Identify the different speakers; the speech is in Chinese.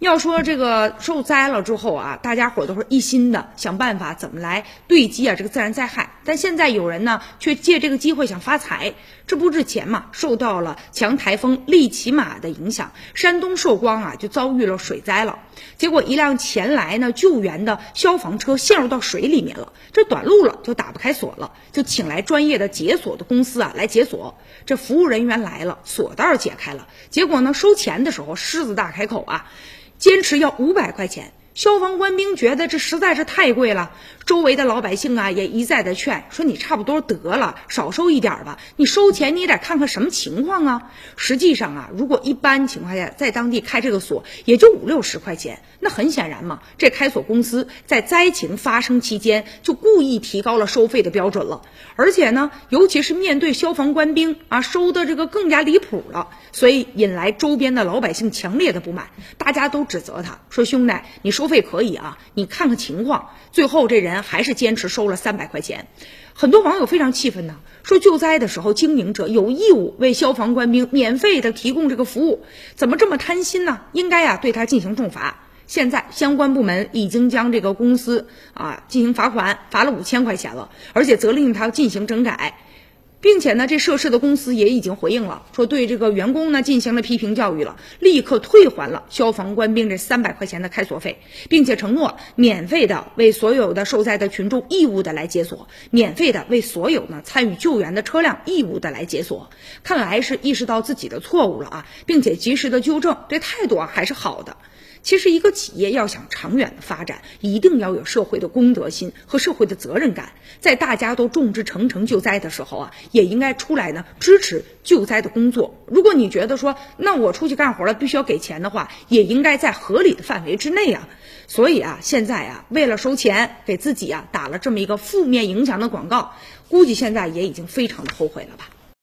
Speaker 1: 要说这个受灾了之后啊，大家伙都是一心的想办法怎么来对击啊这个自然灾害。但现在有人呢，却借这个机会想发财。这不之前嘛，受到了强台风利奇马的影响，山东寿光啊就遭遇了水灾了。结果一辆前来呢救援的消防车陷入到水里面了，这短路了就打不开锁了，就请来专业的解锁的公司啊来解锁。这服务人员来了，锁袋解开了，结果呢收钱的时候狮子大开口啊。坚持要五百块钱，消防官兵觉得这实在是太贵了。周围的老百姓啊，也一再的劝说你差不多得了，少收一点吧。你收钱，你得看看什么情况啊。实际上啊，如果一般情况下在当地开这个锁，也就五六十块钱。那很显然嘛，这开锁公司在灾情发生期间就故意提高了收费的标准了。而且呢，尤其是面对消防官兵啊，收的这个更加离谱了，所以引来周边的老百姓强烈的不满。大家都指责他说：“兄弟，你收费可以啊，你看看情况。”最后这人。还是坚持收了三百块钱，很多网友非常气愤呢，说救灾的时候经营者有义务为消防官兵免费的提供这个服务，怎么这么贪心呢？应该啊对他进行重罚。现在相关部门已经将这个公司啊进行罚款，罚了五千块钱了，而且责令他进行整改。并且呢，这涉事的公司也已经回应了，说对这个员工呢进行了批评教育了，立刻退还了消防官兵这三百块钱的开锁费，并且承诺免费的为所有的受灾的群众义务的来解锁，免费的为所有呢参与救援的车辆义务的来解锁。看来是意识到自己的错误了啊，并且及时的纠正，这态度啊还是好的。其实，一个企业要想长远的发展，一定要有社会的公德心和社会的责任感。在大家都众志成城救灾的时候啊，也应该出来呢支持救灾的工作。如果你觉得说，那我出去干活了必须要给钱的话，也应该在合理的范围之内啊。所以啊，现在啊，为了收钱，给自己啊打了这么一个负面影响的广告，估计现在也已经非常的后悔了吧。